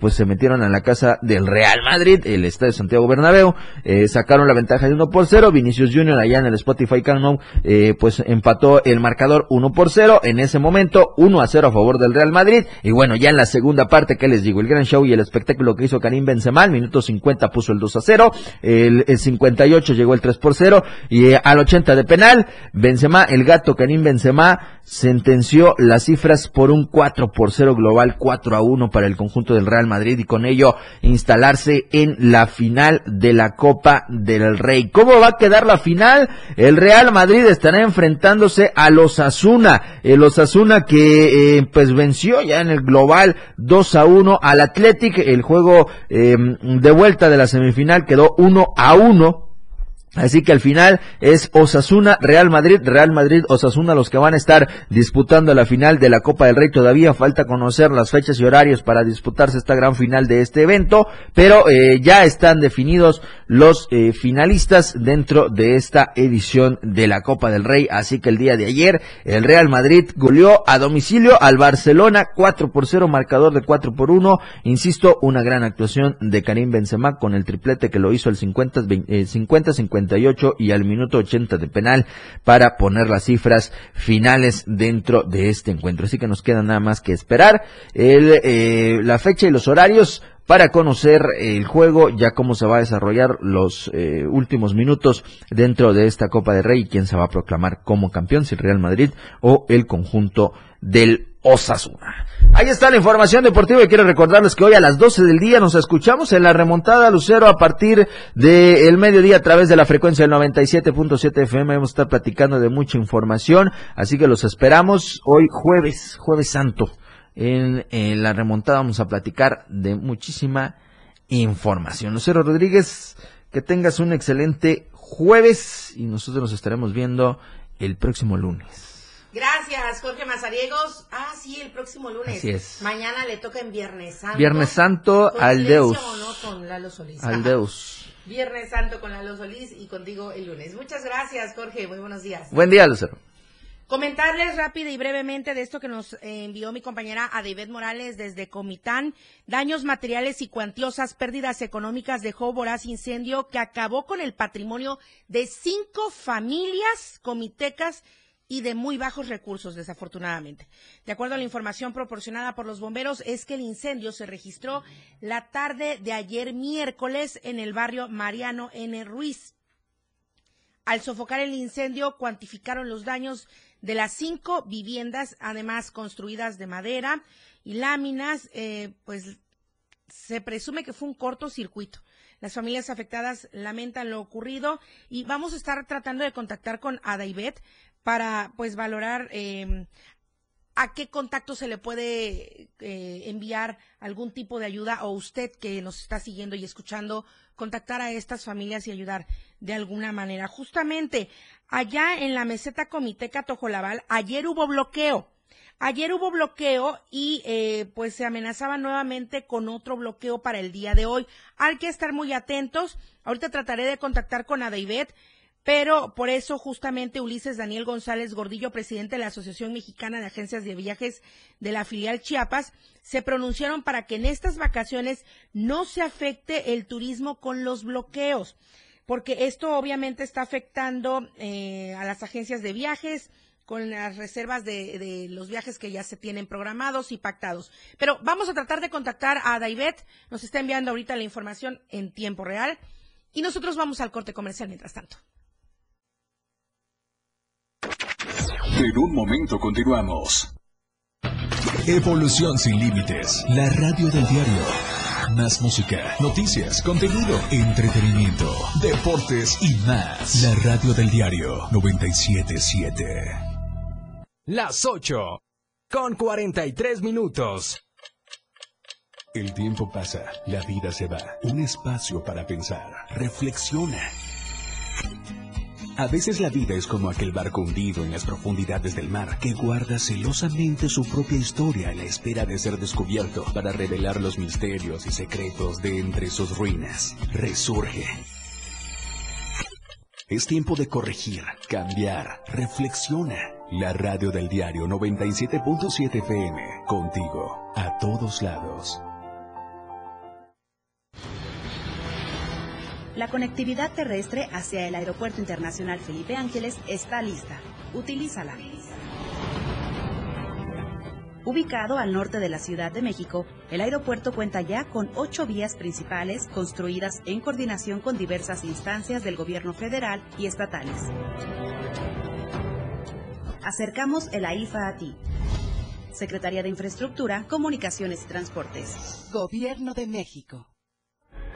pues se metieron a la casa del Real Madrid, el estadio Santiago Bernabéu, sacaron la ventaja de 1 por 0. Vinicius Junior allá en el Spotify Camp pues empató el marcador 1 por 0. En ese momento, 1 a 0 a favor del Real Madrid. Y bueno, ya en la segunda parte, que les digo? El gran show y el espectáculo que hizo Karim Benzema. Minuto 50 puso el 2 a 0. El, 58 llegó el 3 por 0. Y eh, al 80 de penal, Benzema, el gato Karim Benzema, sentenció las cifras por un 4 por 0 global, 4 a 1 para el conjunto del Real Madrid y con ello instalarse en la final de la Copa del Rey. ¿Cómo va a quedar la final? El Real Madrid estará enfrentándose a los Asuna, el Osasuna que eh, pues venció ya en el global 2 a 1 al Athletic, el juego eh, de vuelta de la semifinal quedó 1 a 1 Así que al final es Osasuna, Real Madrid, Real Madrid, Osasuna los que van a estar disputando la final de la Copa del Rey. Todavía falta conocer las fechas y horarios para disputarse esta gran final de este evento, pero eh, ya están definidos los eh, finalistas dentro de esta edición de la Copa del Rey. Así que el día de ayer el Real Madrid goleó a domicilio al Barcelona 4 por 0, marcador de 4 por 1. Insisto, una gran actuación de Karim Benzema con el triplete que lo hizo el 50 50 50 58 y al minuto 80 de penal para poner las cifras finales dentro de este encuentro. Así que nos queda nada más que esperar el, eh, la fecha y los horarios para conocer el juego, ya cómo se va a desarrollar los eh, últimos minutos dentro de esta Copa de Rey y quién se va a proclamar como campeón, si el Real Madrid o el conjunto del Osasuna. Ahí está la información deportiva y quiero recordarles que hoy a las 12 del día nos escuchamos en la remontada Lucero a partir del mediodía a través de la frecuencia del 97.7 FM. Vamos a estar platicando de mucha información, así que los esperamos hoy jueves, jueves santo. En, en la remontada vamos a platicar de muchísima información. Lucero Rodríguez, que tengas un excelente jueves y nosotros nos estaremos viendo el próximo lunes. Gracias, Jorge Mazariegos. Ah, sí, el próximo lunes. Así es. Mañana le toca en Viernes Santo. Viernes Santo al Deus. ¿no? Con Lalo Solís. Al Deus. Viernes Santo con Lalo Solís y contigo el lunes. Muchas gracias, Jorge. Muy buenos días. Buen día, Lucero. Comentarles rápido y brevemente de esto que nos eh, envió mi compañera Adibet Morales desde Comitán. Daños materiales y cuantiosas pérdidas económicas dejó voraz incendio que acabó con el patrimonio de cinco familias comitecas y de muy bajos recursos, desafortunadamente. De acuerdo a la información proporcionada por los bomberos, es que el incendio se registró la tarde de ayer miércoles en el barrio Mariano N. Ruiz. Al sofocar el incendio, cuantificaron los daños de las cinco viviendas, además construidas de madera y láminas, eh, pues se presume que fue un cortocircuito. Las familias afectadas lamentan lo ocurrido y vamos a estar tratando de contactar con Adaibet para pues valorar eh, a qué contacto se le puede eh, enviar algún tipo de ayuda o usted que nos está siguiendo y escuchando contactar a estas familias y ayudar de alguna manera. Justamente allá en la meseta Comiteca Tojolabal, ayer hubo bloqueo. Ayer hubo bloqueo y eh, pues se amenazaba nuevamente con otro bloqueo para el día de hoy. Hay que estar muy atentos. Ahorita trataré de contactar con Adaibet pero por eso justamente Ulises Daniel González Gordillo, presidente de la Asociación Mexicana de Agencias de Viajes de la filial Chiapas, se pronunciaron para que en estas vacaciones no se afecte el turismo con los bloqueos, porque esto obviamente está afectando eh, a las agencias de viajes, con las reservas de, de, los viajes que ya se tienen programados y pactados. Pero vamos a tratar de contactar a Daivet, nos está enviando ahorita la información en tiempo real y nosotros vamos al corte comercial mientras tanto. En un momento continuamos. Evolución sin límites. La radio del diario. Más música, noticias, contenido, entretenimiento, deportes y más. La radio del diario 977. Las 8 con 43 minutos. El tiempo pasa, la vida se va. Un espacio para pensar. Reflexiona. A veces la vida es como aquel barco hundido en las profundidades del mar que guarda celosamente su propia historia a la espera de ser descubierto para revelar los misterios y secretos de entre sus ruinas. Resurge. Es tiempo de corregir, cambiar, reflexiona. La radio del diario 97.7 FM, contigo, a todos lados. La conectividad terrestre hacia el Aeropuerto Internacional Felipe Ángeles está lista. Utilízala. Ubicado al norte de la Ciudad de México, el aeropuerto cuenta ya con ocho vías principales construidas en coordinación con diversas instancias del gobierno federal y estatales. Acercamos el AIFA a ti. Secretaría de Infraestructura, Comunicaciones y Transportes. Gobierno de México.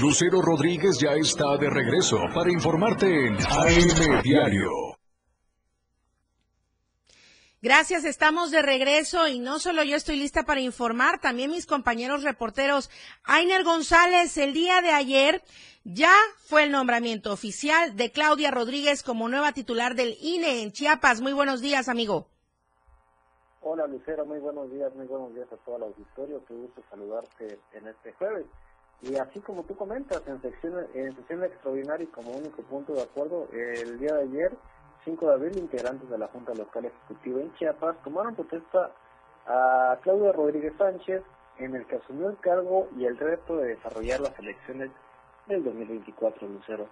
Lucero Rodríguez ya está de regreso para informarte en AM Diario. Gracias, estamos de regreso y no solo yo estoy lista para informar, también mis compañeros reporteros. Ainer González, el día de ayer ya fue el nombramiento oficial de Claudia Rodríguez como nueva titular del INE en Chiapas. Muy buenos días, amigo. Hola Lucero, muy buenos días, muy buenos días a todo el auditorio. Qué gusto saludarte en este jueves. Y así como tú comentas, en sección, en sesión extraordinaria y como único punto de acuerdo, el día de ayer, 5 de abril, integrantes de la Junta Local Ejecutiva en Chiapas tomaron protesta a Claudia Rodríguez Sánchez, en el que asumió el cargo y el reto de desarrollar las elecciones del 2024 Lucero.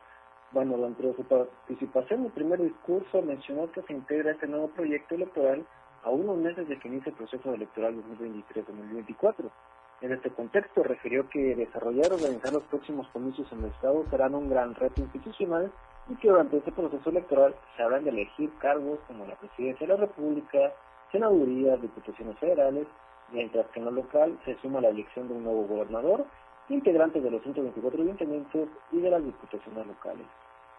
Bueno, de su participación el primer discurso mencionó que se integra este nuevo proyecto electoral a unos meses de que inicie el proceso electoral 2023-2024 en este contexto, refirió que desarrollar y organizar los próximos comicios en el Estado serán un gran reto institucional y que durante este proceso electoral se habrán de elegir cargos como la presidencia de la República, senadurías, diputaciones federales, mientras que en lo local se suma la elección de un nuevo gobernador, integrantes de los 124 ayuntamientos y de las diputaciones locales.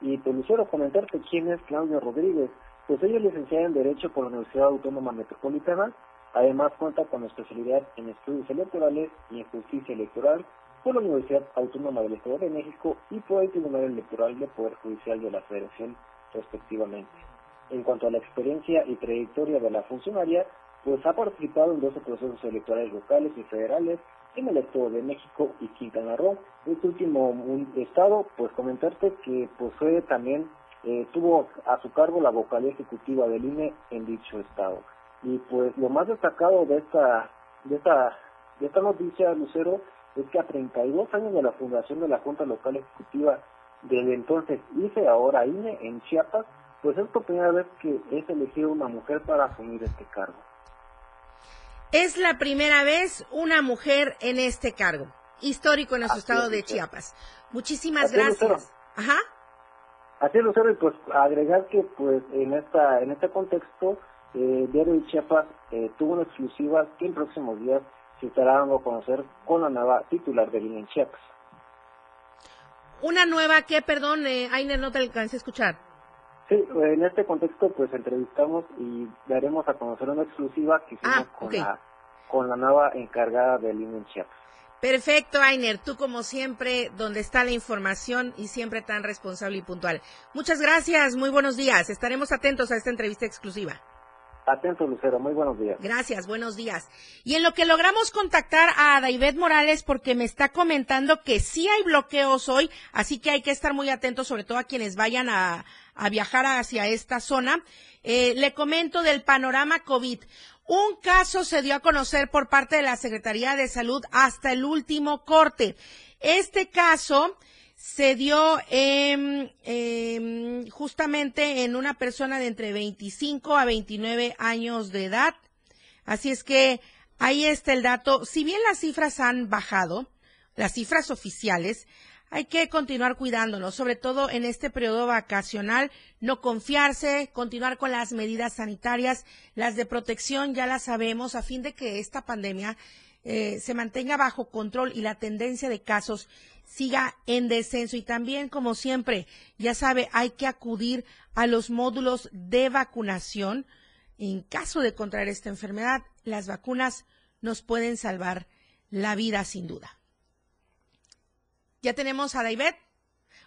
Y por Lucero, comentarte quién es Claudio Rodríguez. Pues ella es licenciada en Derecho por la Universidad Autónoma Metropolitana, Además cuenta con especialidad en estudios electorales y en justicia electoral por la Universidad Autónoma del Estado de México y por el Tribunal Electoral del Poder Judicial de la Federación, respectivamente. En cuanto a la experiencia y trayectoria de la funcionaria, pues ha participado en 12 procesos electorales locales y federales en el Estado de México y Quintana Roo. Este último estado, pues comentarte que pues fue también, eh, tuvo a su cargo la vocalía ejecutiva del INE en dicho estado. Y pues lo más destacado de esta, de esta, de esta noticia, Lucero, es que a 32 años de la fundación de la Junta Local Ejecutiva del entonces IFE, ahora INE, en Chiapas, pues es por primera vez que es elegida una mujer para asumir este cargo. Es la primera vez una mujer en este cargo, histórico en nuestro estado de Chiapas. Muchísimas gracias. Ajá. Así es, Lucero, y pues agregar que pues en esta en este contexto eh, Diario de Chiapas eh, tuvo una exclusiva que en próximos días se estará dando a conocer con la nueva titular de línea en Chiapas. Una nueva que, perdón, eh, Ainer, no te alcancé a escuchar. Sí, en este contexto pues entrevistamos y daremos a conocer una exclusiva que hicimos ah, con, la, con la nueva encargada de línea en Chiapas. Perfecto, Ainer. Tú como siempre, donde está la información y siempre tan responsable y puntual. Muchas gracias, muy buenos días. Estaremos atentos a esta entrevista exclusiva. Atento, Lucero. Muy buenos días. Gracias, buenos días. Y en lo que logramos contactar a David Morales, porque me está comentando que sí hay bloqueos hoy, así que hay que estar muy atentos, sobre todo a quienes vayan a, viajar hacia esta zona. Eh, le comento del panorama COVID. Un caso se dio a conocer por parte de la Secretaría de Salud hasta el último corte. Este caso se dio justamente en una persona de entre 25 a 29 años de edad. Así es que ahí está el dato. Si bien las cifras han bajado, las cifras oficiales, hay que continuar cuidándonos, sobre todo en este periodo vacacional, no confiarse, continuar con las medidas sanitarias, las de protección ya las sabemos, a fin de que esta pandemia eh, se mantenga bajo control y la tendencia de casos siga en descenso. Y también, como siempre, ya sabe, hay que acudir a los módulos de vacunación. En caso de contraer esta enfermedad, las vacunas nos pueden salvar la vida sin duda. ¿Ya tenemos a David?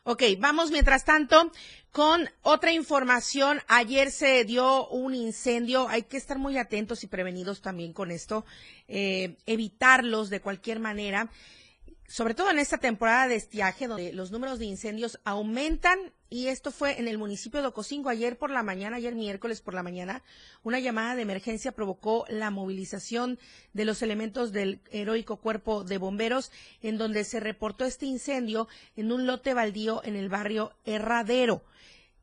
Ok, vamos mientras tanto con otra información. Ayer se dio un incendio. Hay que estar muy atentos y prevenidos también con esto. Eh, evitarlos de cualquier manera sobre todo en esta temporada de estiaje, donde los números de incendios aumentan, y esto fue en el municipio de Ocosingo ayer por la mañana, ayer miércoles por la mañana, una llamada de emergencia provocó la movilización de los elementos del heroico cuerpo de bomberos, en donde se reportó este incendio en un lote baldío en el barrio Herradero.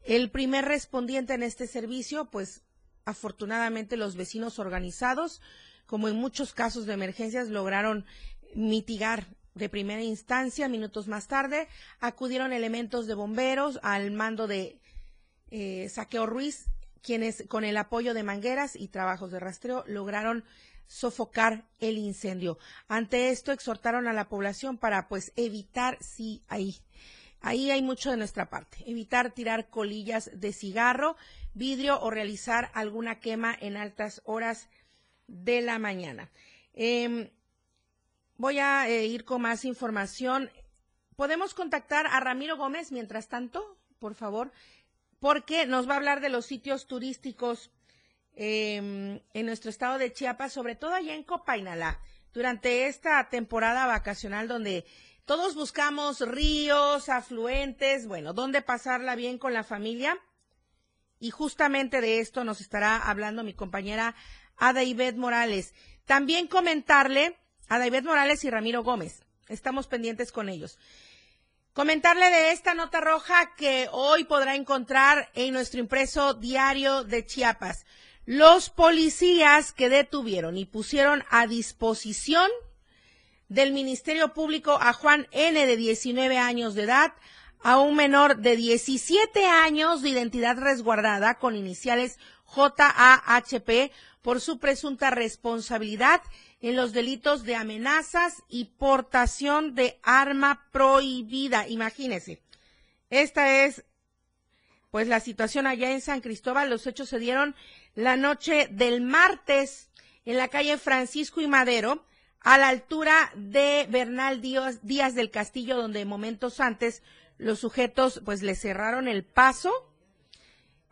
El primer respondiente en este servicio, pues afortunadamente los vecinos organizados, como en muchos casos de emergencias, lograron mitigar de primera instancia. Minutos más tarde acudieron elementos de bomberos al mando de eh, Saqueo Ruiz, quienes con el apoyo de mangueras y trabajos de rastreo lograron sofocar el incendio. Ante esto exhortaron a la población para pues evitar, sí, ahí, ahí hay mucho de nuestra parte, evitar tirar colillas de cigarro, vidrio o realizar alguna quema en altas horas de la mañana. Em, voy a eh, ir con más información. ¿Podemos contactar a Ramiro Gómez mientras tanto, por favor? Porque nos va a hablar de los sitios turísticos em, en nuestro estado de Chiapas, sobre todo allá en Copainalá, durante esta temporada vacacional donde todos buscamos ríos, afluentes, bueno, dónde pasarla bien con la familia. Y justamente de esto nos estará hablando mi compañera Ada Morales. También comentarle a David Morales y Ramiro Gómez. Estamos pendientes con ellos. Comentarle de esta nota roja que hoy podrá encontrar en nuestro impreso diario de Chiapas. Los policías que detuvieron y pusieron a disposición del Ministerio Público a Juan N de 19 años de edad, a un menor de 17 años de identidad resguardada con iniciales JAHP por su presunta responsabilidad en los delitos de amenazas y portación de arma prohibida. Imagínense. Esta es pues la situación allá en San Cristóbal. Los hechos se dieron la noche del martes en la calle Francisco y Madero, a la altura de Bernal Díaz, del Castillo, donde momentos antes los sujetos pues le cerraron el paso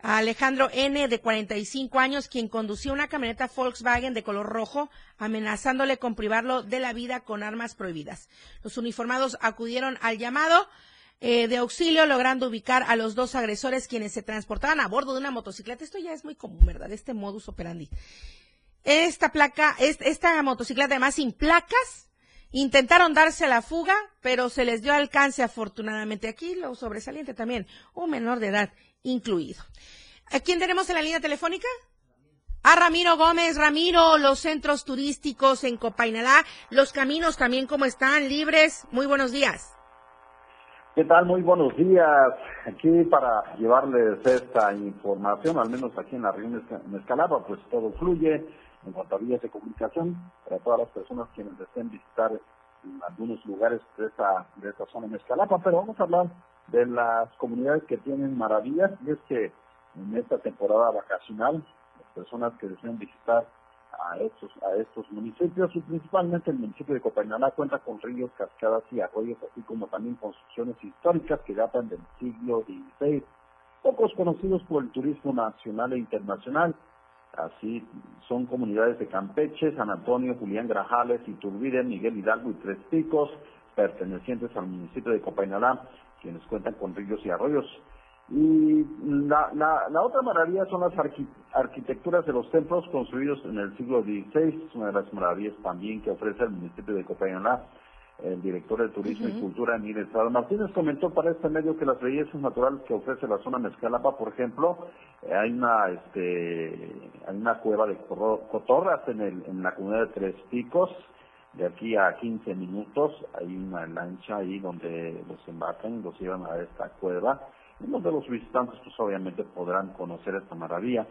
a Alejandro N., de 45 años, quien conducía una camioneta Volkswagen de color rojo, amenazándole con privarlo de la vida con armas prohibidas. Los uniformados acudieron al llamado eh, de auxilio, logrando ubicar a los dos agresores quienes se transportaban a bordo de una motocicleta. Esto ya es muy común, ¿verdad? Este modus operandi. Esta placa, esta motocicleta además sin placas, intentaron darse la fuga, pero se les dio alcance afortunadamente. Aquí lo sobresaliente también, un menor de edad incluido. ¿A quién tenemos en la línea telefónica? A Ramiro Gómez. Ramiro, los centros turísticos en Copainalá, los caminos también como están, libres. Muy buenos días. ¿Qué tal? Muy buenos días. Aquí para llevarles esta información, al menos aquí en la región de Escalaba, pues todo fluye en cuanto a vías de comunicación para todas las personas quienes deseen visitar algunos lugares de esta, de esta zona de Escalapa, pero vamos a hablar de las comunidades que tienen maravillas y es que en esta temporada vacacional las personas que desean visitar a estos a estos municipios y principalmente el municipio de Copainalá cuenta con ríos, cascadas y arroyos así como también construcciones históricas que datan del siglo XVI pocos conocidos por el turismo nacional e internacional. Así son comunidades de Campeche, San Antonio, Julián Grajales, Iturbide, Miguel Hidalgo y Tres Picos pertenecientes al municipio de Copainalá quienes cuentan con ríos y arroyos. Y la, la, otra maravilla son las arquitecturas de los templos construidos en el siglo XVI, es una de las maravillas también que ofrece el municipio de Copayoná. El director de Turismo y Cultura, Nírez Martínez, comentó para este medio que las bellezas naturales que ofrece la zona Mezcalapa, por ejemplo, eh, hay una este hay una cueva de cotorras en, el, en la comunidad de Tres Picos, de aquí a 15 minutos hay una lancha ahí donde los embarcan, los llevan a esta cueva, y donde los visitantes pues obviamente podrán conocer esta maravilla.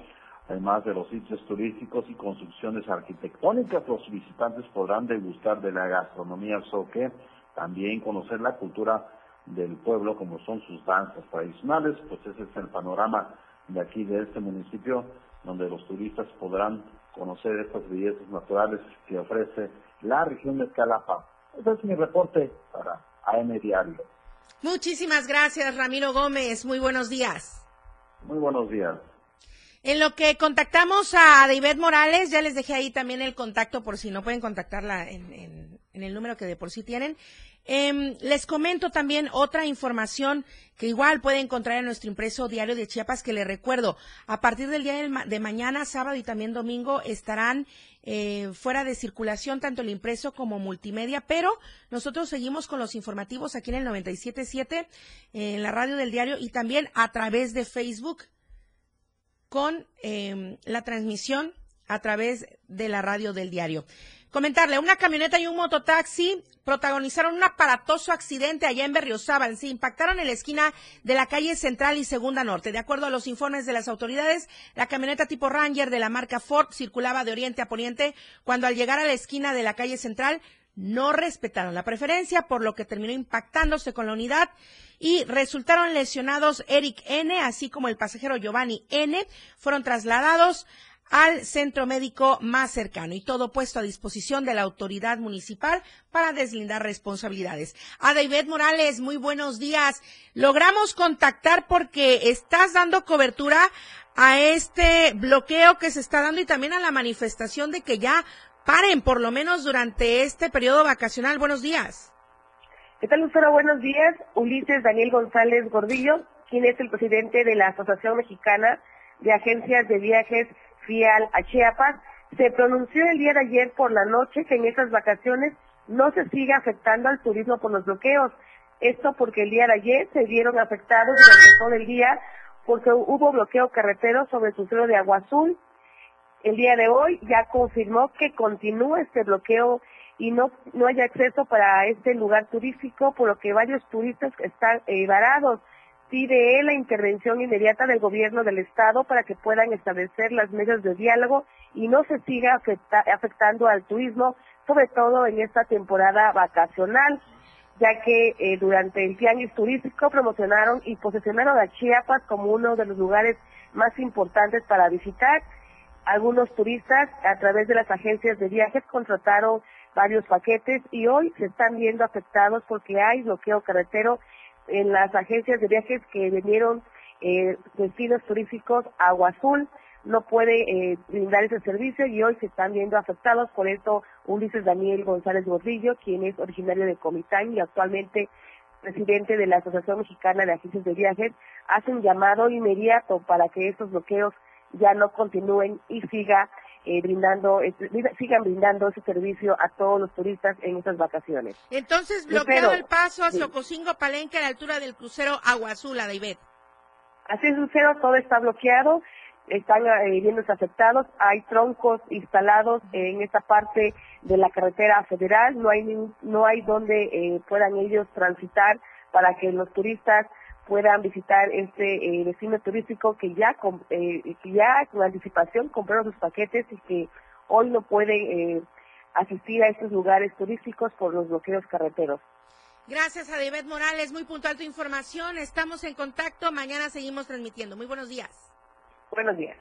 Además de los sitios turísticos y construcciones arquitectónicas, los visitantes podrán degustar de la gastronomía soque, también conocer la cultura del pueblo como son sus danzas tradicionales, pues ese es el panorama de aquí, de este municipio, donde los turistas podrán conocer estas bellezas naturales que ofrece la región de Escalapa. Ese es mi reporte para AM Diario. Muchísimas gracias, Ramiro Gómez. Muy buenos días. Muy buenos días. En lo que contactamos a David Morales, ya les dejé ahí también el contacto por si no pueden contactarla en, el número que de por sí tienen. Em, les comento también otra información que igual puede encontrar en nuestro impreso diario de Chiapas, que les recuerdo, a partir del día de mañana, sábado y también domingo estarán eh, fuera de circulación tanto el impreso como multimedia, pero nosotros seguimos con los informativos aquí en el 97.7, en la radio del diario y también a través de Facebook con em, la transmisión a través de la radio del diario. Comentarle, una camioneta y un mototaxi protagonizaron un aparatoso accidente allá en Berriozábal. Se impactaron en la esquina de la calle Central y Segunda Norte. De acuerdo a los informes de las autoridades, la camioneta tipo Ranger de la marca Ford circulaba de oriente a poniente cuando al llegar a la esquina de la calle Central no respetaron la preferencia, por lo que terminó impactándose con la unidad y resultaron lesionados Eric N., así como el pasajero Giovanni N. Fueron trasladados al centro médico más cercano y todo puesto a disposición de la autoridad municipal para deslindar responsabilidades. A David Morales, muy buenos días. Logramos contactar porque estás dando cobertura a este bloqueo que se está dando y también a la manifestación de que ya paren por lo menos durante este periodo vacacional. Buenos días. ¿Qué tal, Lucero? Buenos días. Ulises Daniel González Gordillo, quien es el presidente de la Asociación Mexicana de Agencias de Viajes FIAL a Chiapas, se pronunció el día de ayer por la noche que en esas vacaciones no se siga afectando al turismo por los bloqueos. Esto porque el día de ayer se vieron afectados durante todo el día porque hubo bloqueo carretero sobre el crucero de Agua Azul. El día de hoy ya confirmó que continúa este bloqueo y no, no hay acceso para este lugar turístico, por lo que varios turistas están eh, varados pide la intervención inmediata del gobierno del estado para que puedan establecer las medidas de diálogo y no se siga afectando al turismo, sobre todo en esta temporada vacacional, ya que eh, durante el tianguis turístico promocionaron y posicionaron a Chiapas como uno de los lugares más importantes para visitar. Algunos turistas a través de las agencias de viajes contrataron varios paquetes y hoy se están viendo afectados porque hay bloqueo carretero en las agencias de viajes que vinieron eh, destinos turísticos Agua Azul no puede eh, brindar ese servicio y hoy se están viendo afectados. Por esto, Ulises Daniel González Gordillo, quien es originario de Comitán y actualmente presidente de la Asociación Mexicana de Agencias de Viajes, hace un llamado inmediato para que estos bloqueos ya no continúen y siga eh, brindando, este, sigan brindando ese servicio a todos los turistas en estas vacaciones. Entonces, bloqueado el paso a Sococingo Palenque a la altura del crucero Agua Azul, David. Así es, Lucero, todo está bloqueado, están eh, viéndose afectados, hay troncos instalados en esta parte de la carretera federal, no hay, no hay donde eh, puedan ellos transitar para que los turistas puedan visitar este eh, destino turístico que ya con, eh, que ya con anticipación compraron sus paquetes y que hoy no pueden eh, asistir a estos lugares turísticos por los bloqueos carreteros. Gracias a David Morales, muy puntual tu información. Estamos en contacto, mañana seguimos transmitiendo. Muy buenos días. Buenos días.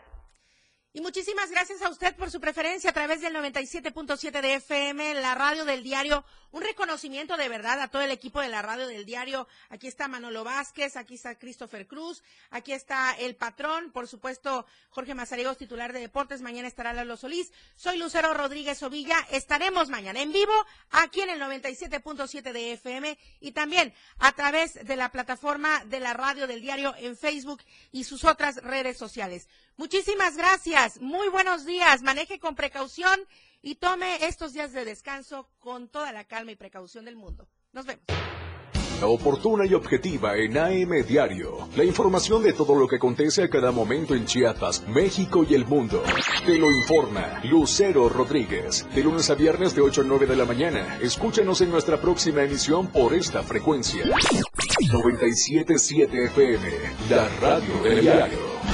Y muchísimas gracias a usted por su preferencia a través del 97.7 de FM, la radio del diario. Un reconocimiento de verdad a todo el equipo de la radio del diario. Aquí está Manolo Vázquez, aquí está Christopher Cruz, aquí está el patrón, por supuesto Jorge Mazariegos, titular de deportes. Mañana estará Lalo Solís. Soy Lucero Rodríguez Ovilla. Estaremos mañana en vivo aquí en el 97.7 de FM y también a través de la plataforma de la radio del diario en Facebook y sus otras redes sociales. Muchísimas gracias, muy buenos días, maneje con precaución y tome estos días de descanso con toda la calma y precaución del mundo. Nos vemos. La oportuna y objetiva en AM Diario. La información de todo lo que acontece a cada momento en Chiapas, México y el mundo. Te lo informa Lucero Rodríguez. De lunes a viernes de 8 a 9 de la mañana. Escúchanos en nuestra próxima emisión por esta frecuencia. 977 FM, la radio del diario.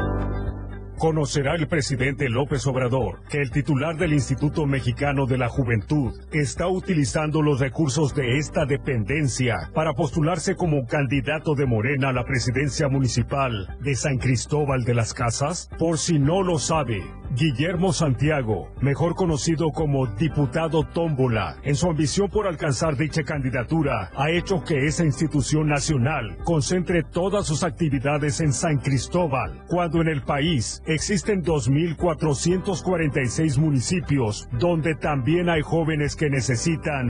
Conocerá el presidente López Obrador que el titular del Instituto Mexicano de la Juventud está utilizando los recursos de esta dependencia para postularse como candidato de Morena a la presidencia municipal de San Cristóbal de las Casas. Por si no lo sabe, Guillermo Santiago, mejor conocido como diputado Tómbola, en su ambición por alcanzar dicha candidatura, ha hecho que esa institución nacional concentre todas sus actividades en San Cristóbal, cuando en el país existen 2.446 municipios donde también hay jóvenes que necesitan